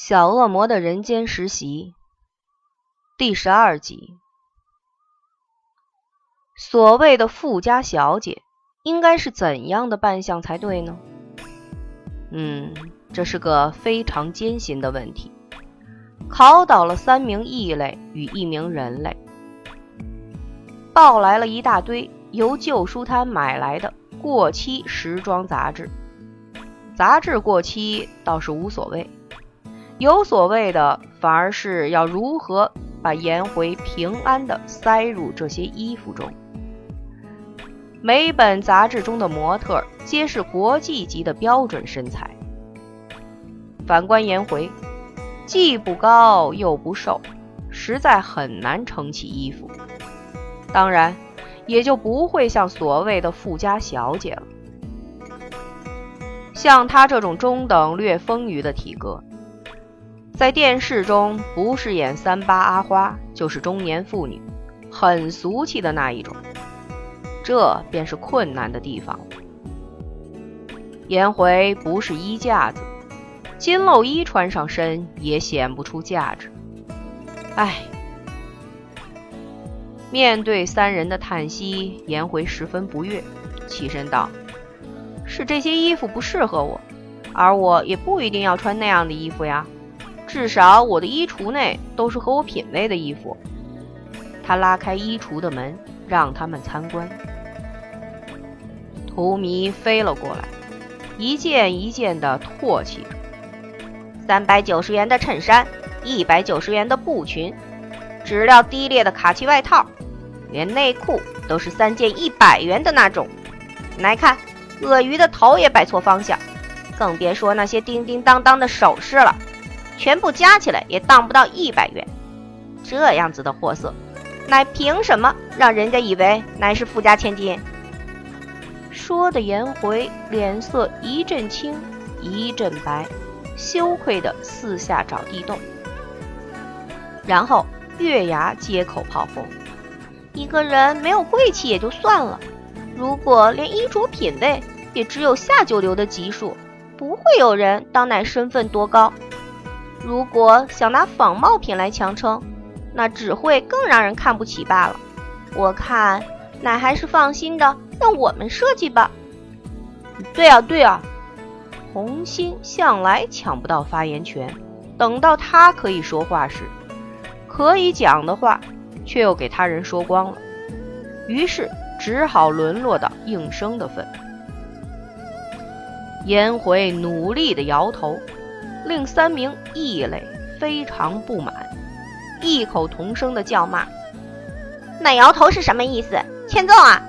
小恶魔的人间实习第十二集。所谓的富家小姐，应该是怎样的扮相才对呢？嗯，这是个非常艰辛的问题，考倒了三名异类与一名人类，抱来了一大堆由旧书摊买来的过期时装杂志。杂志过期倒是无所谓。有所谓的，反而是要如何把颜回平安地塞入这些衣服中。每本杂志中的模特皆是国际级的标准身材。反观颜回，既不高又不瘦，实在很难撑起衣服。当然，也就不会像所谓的富家小姐了。像她这种中等略丰腴的体格。在电视中，不是演三八阿花，就是中年妇女，很俗气的那一种。这便是困难的地方。颜回不是衣架子，金漏衣穿上身也显不出价值。唉，面对三人的叹息，颜回十分不悦，起身道：“是这些衣服不适合我，而我也不一定要穿那样的衣服呀。”至少我的衣橱内都是合我品味的衣服。他拉开衣橱的门，让他们参观。荼蘼飞了过来，一件一件的唾弃着：三百九十元的衬衫，一百九十元的布裙，质料低劣的卡其外套，连内裤都是三件一百元的那种。来看，鳄鱼的头也摆错方向，更别说那些叮叮当当的首饰了。全部加起来也当不到一百元，这样子的货色，乃凭什么让人家以为乃是富家千金？说的颜回脸色一阵青一阵白，羞愧的四下找地洞。然后月牙接口炮轰：一个人没有贵气也就算了，如果连衣着品味也只有下九流的级数，不会有人当乃身份多高。如果想拿仿冒品来强撑，那只会更让人看不起罢了。我看，奶还是放心的让我们设计吧。对啊，对啊，红心向来抢不到发言权，等到他可以说话时，可以讲的话却又给他人说光了，于是只好沦落到应声的份。颜回努力的摇头。令三名异类非常不满，异口同声的叫骂：“那摇头是什么意思？欠揍啊！”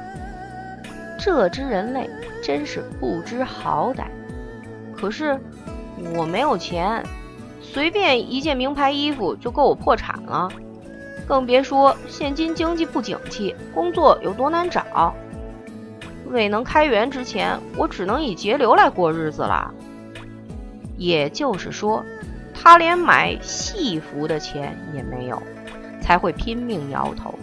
这只人类真是不知好歹。可是我没有钱，随便一件名牌衣服就够我破产了，更别说现今经济不景气，工作有多难找。未能开源之前，我只能以节流来过日子了。也就是说，他连买戏服的钱也没有，才会拼命摇头。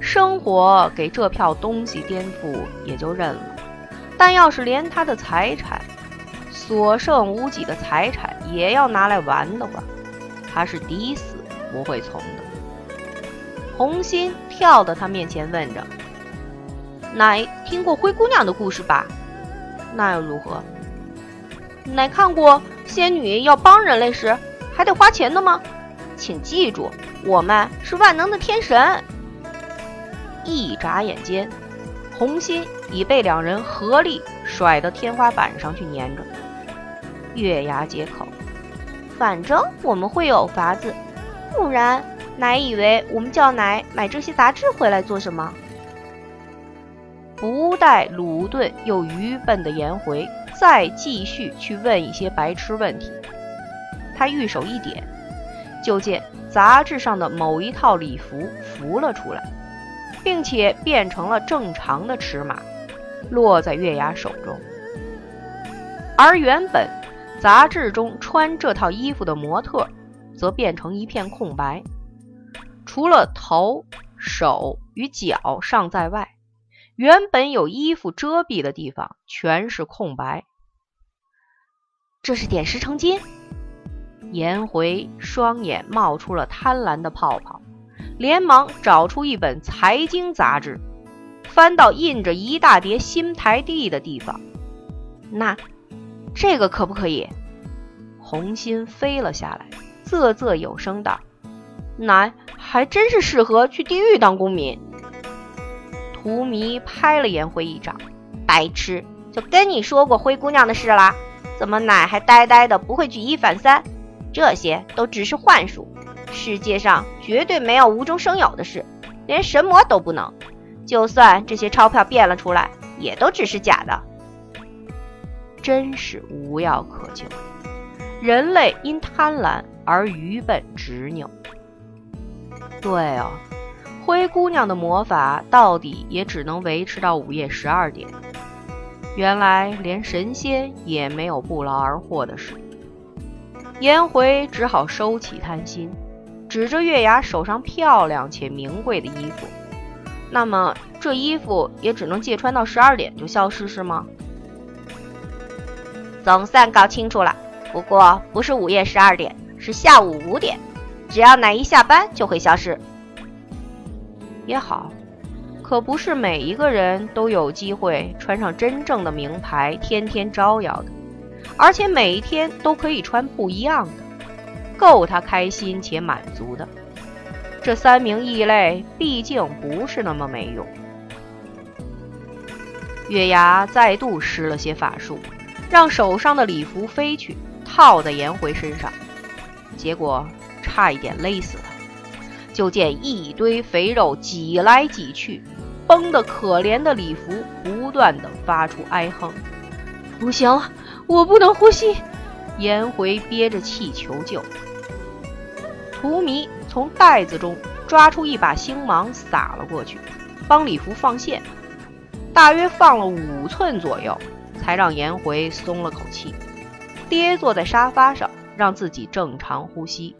生活给这票东西颠覆也就认了，但要是连他的财产所剩无几的财产也要拿来玩的话，他是抵死不会从的。红心跳到他面前问着：“乃听过灰姑娘的故事吧？那又如何？”乃看过仙女要帮人类时还得花钱的吗？请记住，我们是万能的天神。一眨眼间，红心已被两人合力甩到天花板上去粘着。月牙接口：“反正我们会有法子，不然乃以为我们叫乃买这些杂志回来做什么？”不带鲁钝又愚笨的颜回。再继续去问一些白痴问题，他玉手一点，就见杂志上的某一套礼服浮了出来，并且变成了正常的尺码，落在月牙手中。而原本杂志中穿这套衣服的模特，则变成一片空白，除了头、手与脚尚在外，原本有衣服遮蔽的地方全是空白。这是点石成金，颜回双眼冒出了贪婪的泡泡，连忙找出一本财经杂志，翻到印着一大叠新台地的地方。那，这个可不可以？红心飞了下来，啧啧有声道：“乃还真是适合去地狱当公民。”荼蘼拍了颜回一掌：“白痴！就跟你说过灰姑娘的事啦，怎么奶还呆呆的不会举一反三？这些都只是幻术，世界上绝对没有无中生有的事，连神魔都不能。就算这些钞票变了出来，也都只是假的。真是无药可救。”人类因贪婪而愚笨执拗。对哦，灰姑娘的魔法到底也只能维持到午夜十二点。原来连神仙也没有不劳而获的事。颜回只好收起贪心，指着月牙手上漂亮且名贵的衣服。那么这衣服也只能借穿到十二点就消失是吗？总算搞清楚了。不过不是午夜十二点，是下午五点。只要奶一下班就会消失。也好，可不是每一个人都有机会穿上真正的名牌，天天招摇的，而且每一天都可以穿不一样的，够他开心且满足的。这三名异类毕竟不是那么没用。月牙再度施了些法术，让手上的礼服飞去。套在颜回身上，结果差一点勒死他。就见一堆肥肉挤来挤去，绷得可怜的礼服不断的发出哀哼：“不行，我不能呼吸！”颜回憋着气求救。荼蘼从袋子中抓出一把星芒，撒了过去，帮礼服放线。大约放了五寸左右，才让颜回松了口气。跌坐在沙发上，让自己正常呼吸。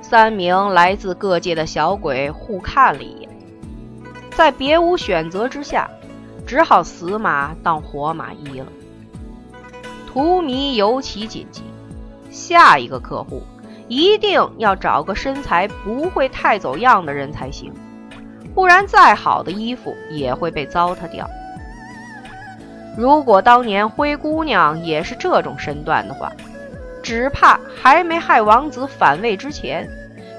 三名来自各界的小鬼互看了一，在别无选择之下，只好死马当活马医了。荼蘼尤其紧急，下一个客户一定要找个身材不会太走样的人才行，不然再好的衣服也会被糟蹋掉。如果当年灰姑娘也是这种身段的话，只怕还没害王子反位之前，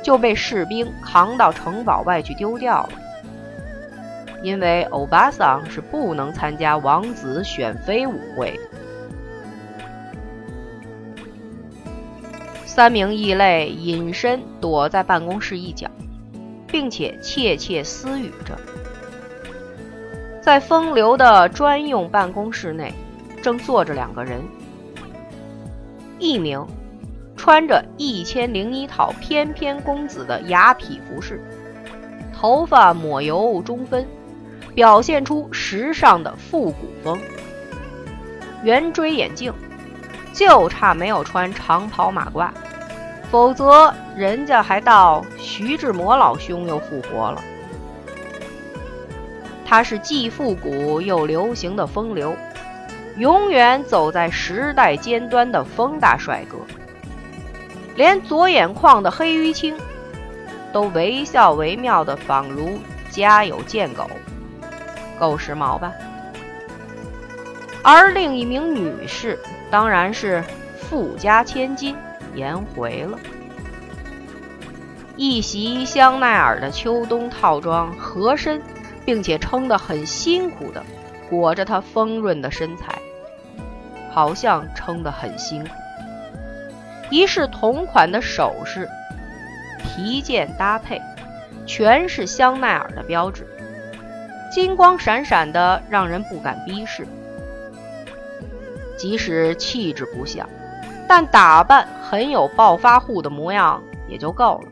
就被士兵扛到城堡外去丢掉了。因为欧巴桑是不能参加王子选妃舞会。三名异类隐身躲在办公室一角，并且窃窃私语着。在风流的专用办公室内，正坐着两个人。一名穿着一千零一套翩翩公子的雅痞服饰，头发抹油中分，表现出时尚的复古风。圆锥眼镜，就差没有穿长袍马褂，否则人家还道徐志摩老兄又复活了。他是既复古又流行的风流，永远走在时代尖端的风大帅哥。连左眼眶的黑淤青，都惟肖惟妙的，仿如家有贱狗，够时髦吧？而另一名女士，当然是富家千金颜回了。一袭香奈儿的秋冬套装，合身。并且撑得很辛苦的裹着她丰润的身材，好像撑得很辛苦。一式同款的首饰，提件搭配，全是香奈儿的标志，金光闪闪的，让人不敢逼视。即使气质不像，但打扮很有暴发户的模样也就够了。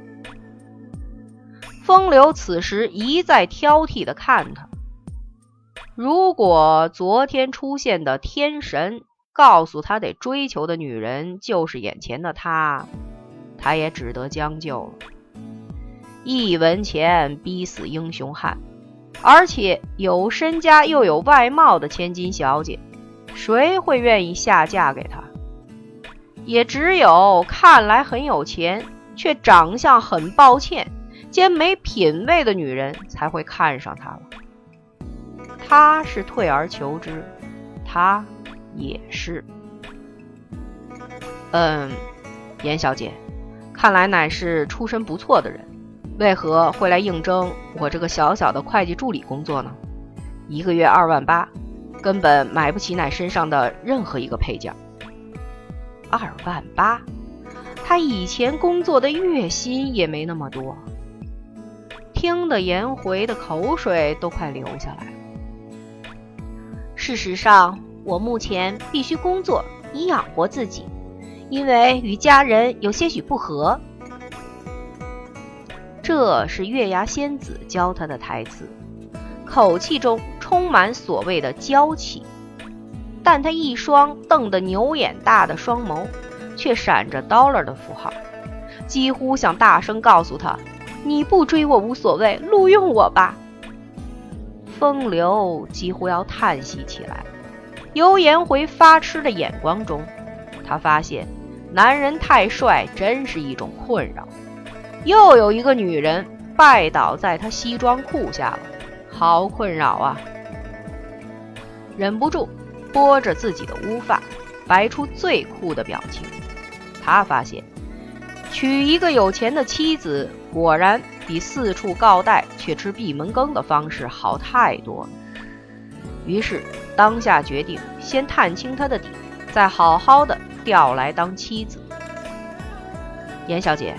风流此时一再挑剔的看他。如果昨天出现的天神告诉他得追求的女人就是眼前的他，他也只得将就了。一文钱逼死英雄汉，而且有身家又有外貌的千金小姐，谁会愿意下嫁给他？也只有看来很有钱，却长相很抱歉兼没品位的女人才会看上他了。他是退而求之，他也是。嗯，严小姐，看来乃是出身不错的人，为何会来应征我这个小小的会计助理工作呢？一个月二万八，根本买不起乃身上的任何一个配件。二万八，他以前工作的月薪也没那么多。听得颜回的口水都快流下来。事实上，我目前必须工作以养活自己，因为与家人有些许不和。这是月牙仙子教他的台词，口气中充满所谓的娇气，但他一双瞪得牛眼大的双眸，却闪着 dollar 的符号，几乎想大声告诉他：“你不追我无所谓，录用我吧。”风流几乎要叹息起来。由颜回发痴的眼光中，他发现男人太帅真是一种困扰。又有一个女人拜倒在他西装裤下了，好困扰啊！忍不住拨着自己的乌发，摆出最酷的表情。他发现娶一个有钱的妻子，果然。比四处告贷却吃闭门羹的方式好太多。于是当下决定先探清他的底，再好好的调来当妻子。严小姐，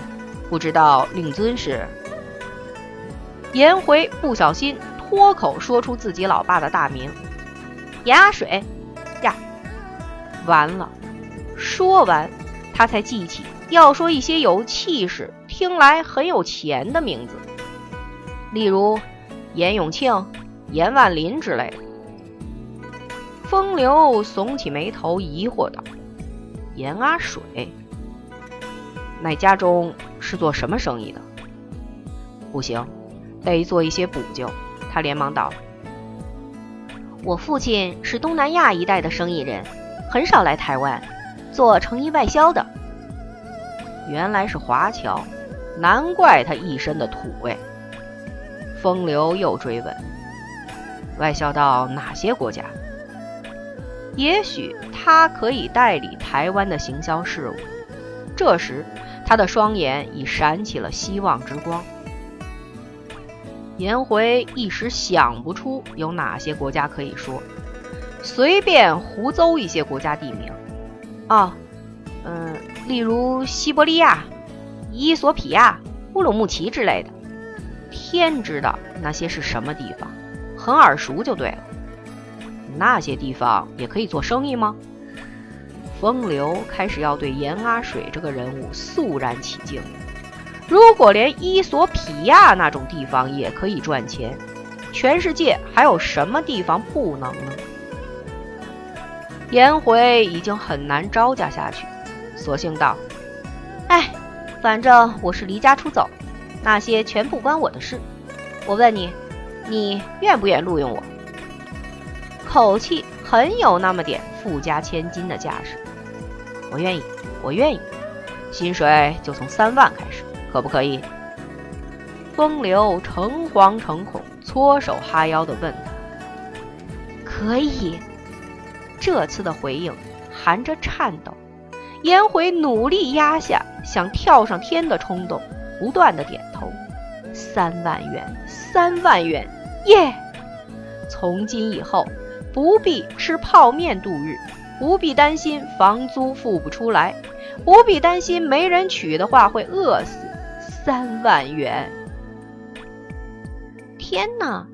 不知道令尊是？颜回不小心脱口说出自己老爸的大名，颜阿水。呀，完了！说完，他才记起要说一些有气势。听来很有钱的名字，例如颜永庆、颜万林之类的。风流耸起眉头，疑惑道：“颜阿水，乃家中是做什么生意的？不行，得做一些补救。”他连忙道：“我父亲是东南亚一带的生意人，很少来台湾，做成衣外销的。原来是华侨。”难怪他一身的土味。风流又追问：“外销到哪些国家？也许他可以代理台湾的行销事务。”这时，他的双眼已闪起了希望之光。颜回一时想不出有哪些国家可以说，随便胡诌一些国家地名。啊，嗯，例如西伯利亚。伊索比亚、乌鲁木齐之类的，天知道那些是什么地方，很耳熟就对了。那些地方也可以做生意吗？风流开始要对严阿水这个人物肃然起敬。如果连伊索匹亚那种地方也可以赚钱，全世界还有什么地方不能呢？颜回已经很难招架下去，索性道：“哎。”反正我是离家出走，那些全不关我的事。我问你，你愿不愿录用我？口气很有那么点富家千金的架势。我愿意，我愿意。薪水就从三万开始，可不可以？风流诚惶诚恐，搓手哈腰地问他：“可以？”这次的回应含着颤抖。颜回努力压下想跳上天的冲动，不断的点头。三万元，三万元，耶！从今以后，不必吃泡面度日，不必担心房租付不出来，不必担心没人娶的话会饿死。三万元！天哪，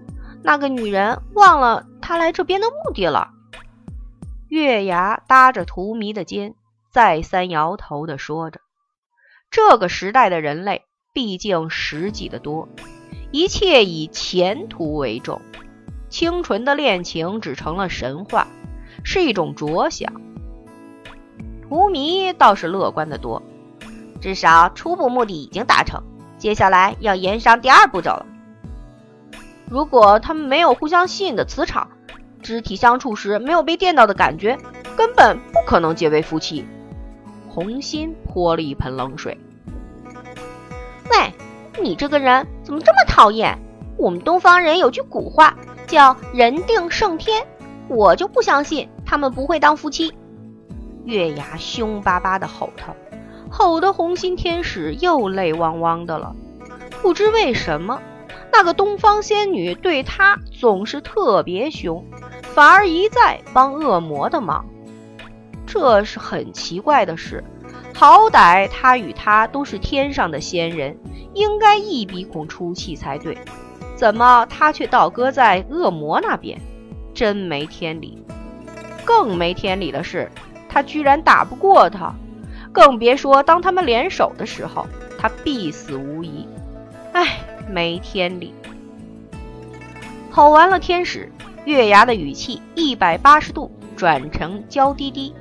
那个女人忘了她来这边的目的了。月牙搭着荼蘼的肩。再三摇头的说着：“这个时代的人类毕竟实际的多，一切以前途为重，清纯的恋情只成了神话，是一种着想。”荼蘼倒是乐观的多，至少初步目的已经达成，接下来要延上第二步骤了。如果他们没有互相吸引的磁场，肢体相处时没有被电到的感觉，根本不可能结为夫妻。红心泼了一盆冷水。喂，你这个人怎么这么讨厌？我们东方人有句古话叫“人定胜天”，我就不相信他们不会当夫妻。月牙凶巴巴的吼他，吼得红心天使又泪汪汪的了。不知为什么，那个东方仙女对他总是特别凶，反而一再帮恶魔的忙。这是很奇怪的事。好歹他与他都是天上的仙人，应该一鼻孔出气才对。怎么他却倒搁在恶魔那边？真没天理！更没天理的是，他居然打不过他，更别说当他们联手的时候，他必死无疑。唉，没天理！吼完了天使，月牙的语气一百八十度转成娇滴滴：“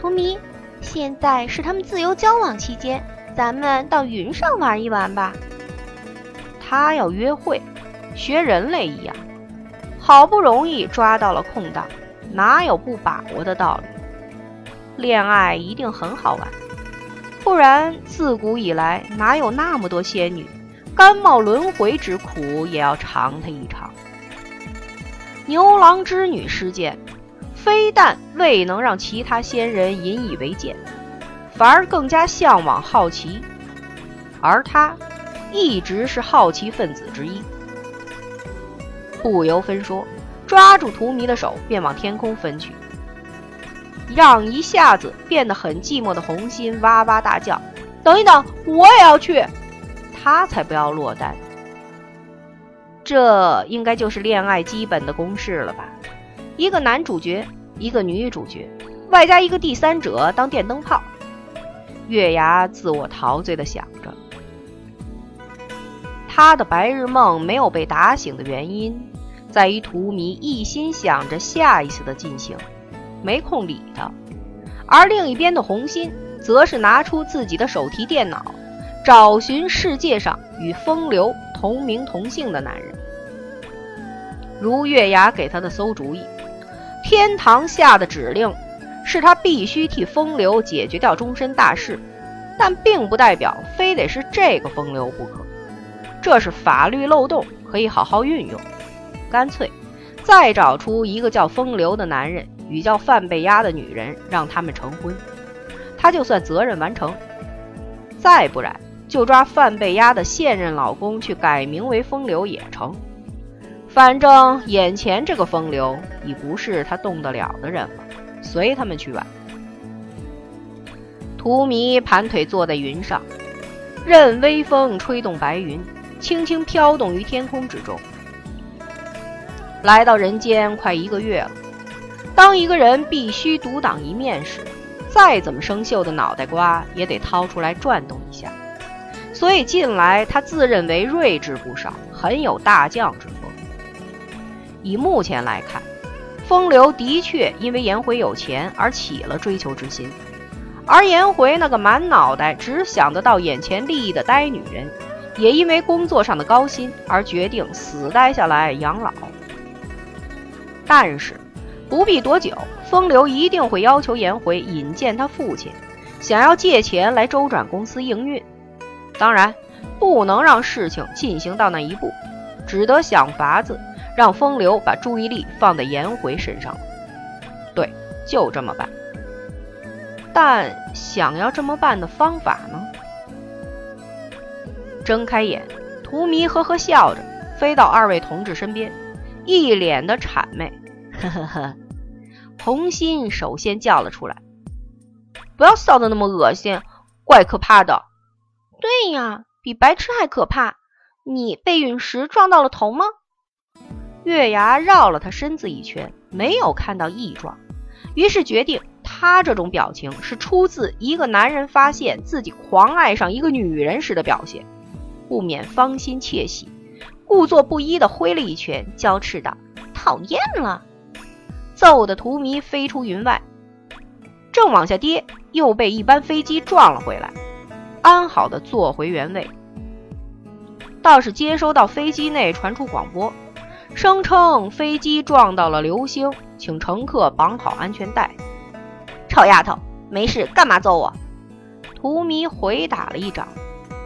图迷，现在是他们自由交往期间，咱们到云上玩一玩吧。”他要约会。学人类一样，好不容易抓到了空档，哪有不把握的道理？恋爱一定很好玩，不然自古以来哪有那么多仙女，甘冒轮回之苦也要尝它一尝。牛郎织女事件，非但未能让其他仙人引以为戒，反而更加向往好奇，而他一直是好奇分子之一。不由分说，抓住荼蘼的手便往天空分去，让一下子变得很寂寞的红心哇哇大叫：“等一等，我也要去！”他才不要落单。这应该就是恋爱基本的公式了吧？一个男主角，一个女主角，外加一个第三者当电灯泡。月牙自我陶醉的想着，他的白日梦没有被打醒的原因。在于荼蘼一心想着下一次的进行，没空理他；而另一边的红心，则是拿出自己的手提电脑，找寻世界上与风流同名同姓的男人。如月牙给他的馊主意，天堂下的指令是他必须替风流解决掉终身大事，但并不代表非得是这个风流不可。这是法律漏洞，可以好好运用。干脆，再找出一个叫风流的男人与叫范贝丫的女人，让他们成婚，他就算责任完成。再不然，就抓范贝丫的现任老公去改名为风流也成。反正眼前这个风流已不是他动得了的人了，随他们去吧。荼蘼盘腿坐在云上，任微风吹动白云，轻轻飘动于天空之中。来到人间快一个月了，当一个人必须独当一面时，再怎么生锈的脑袋瓜也得掏出来转动一下。所以近来他自认为睿智不少，很有大将之风。以目前来看，风流的确因为颜回有钱而起了追求之心，而颜回那个满脑袋只想得到眼前利益的呆女人，也因为工作上的高薪而决定死待下来养老。但是，不必多久，风流一定会要求颜回引荐他父亲，想要借钱来周转公司营运。当然，不能让事情进行到那一步，只得想法子让风流把注意力放在颜回身上。对，就这么办。但想要这么办的方法呢？睁开眼，荼蘼呵呵笑着飞到二位同志身边。一脸的谄媚，呵呵呵。红心首先叫了出来：“不要笑得那么恶心，怪可怕的。”“对呀，比白痴还可怕。”“你被陨石撞到了头吗？”月牙绕了他身子一圈，没有看到异状，于是决定他这种表情是出自一个男人发现自己狂爱上一个女人时的表现，不免芳心窃喜。故作不依的挥了一拳，娇斥道：“讨厌了！”揍得荼蘼飞出云外，正往下跌，又被一班飞机撞了回来，安好的坐回原位。倒是接收到飞机内传出广播，声称飞机撞到了流星，请乘客绑好安全带。臭丫头，没事干嘛揍我？荼蘼回打了一掌，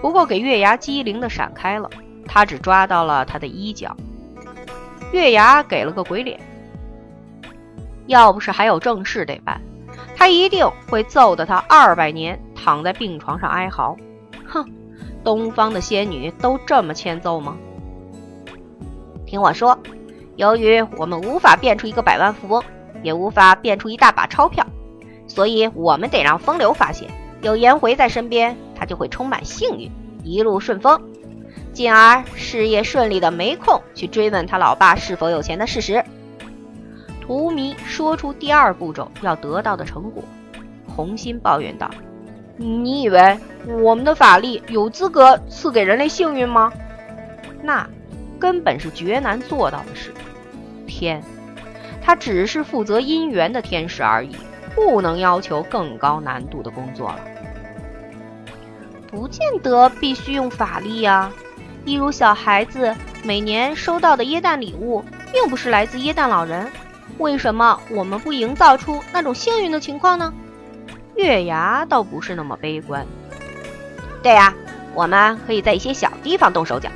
不过给月牙机灵的闪开了，他只抓到了他的衣角。月牙给了个鬼脸，要不是还有正事得办，他一定会揍得他二百年躺在病床上哀嚎。哼，东方的仙女都这么欠揍吗？听我说，由于我们无法变出一个百万富翁，也无法变出一大把钞票，所以我们得让风流发现。有颜回在身边，他就会充满幸运，一路顺风，进而事业顺利的没空去追问他老爸是否有钱的事实。荼蘼说出第二步骤要得到的成果，红心抱怨道：“你以为我们的法力有资格赐给人类幸运吗？那根本是绝难做到的事。天，他只是负责姻缘的天使而已，不能要求更高难度的工作了。”不见得必须用法力呀，一如小孩子每年收到的耶诞礼物，并不是来自耶诞老人。为什么我们不营造出那种幸运的情况呢？月牙倒不是那么悲观。对呀，我们可以在一些小地方动手脚，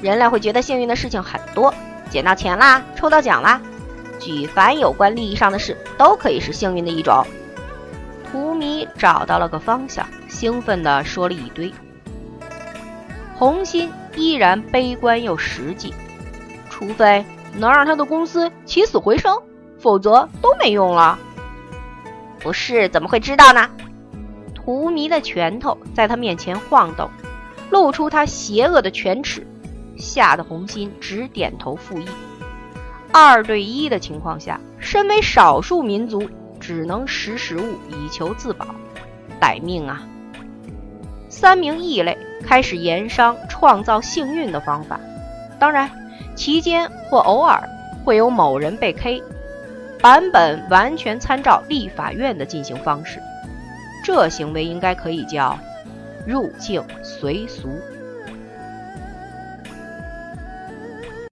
人类会觉得幸运的事情很多，捡到钱啦，抽到奖啦，举凡有关利益上的事，都可以是幸运的一种。图米找到了个方向。兴奋地说了一堆，红心依然悲观又实际，除非能让他的公司起死回生，否则都没用了。不是，怎么会知道呢？荼蘼的拳头在他面前晃动，露出他邪恶的犬齿，吓得红心直点头附议。二对一的情况下，身为少数民族，只能识时务以求自保，歹命啊！三名异类开始研商创造幸运的方法，当然，期间或偶尔会有某人被 K，版本完全参照立法院的进行方式，这行为应该可以叫入境随俗。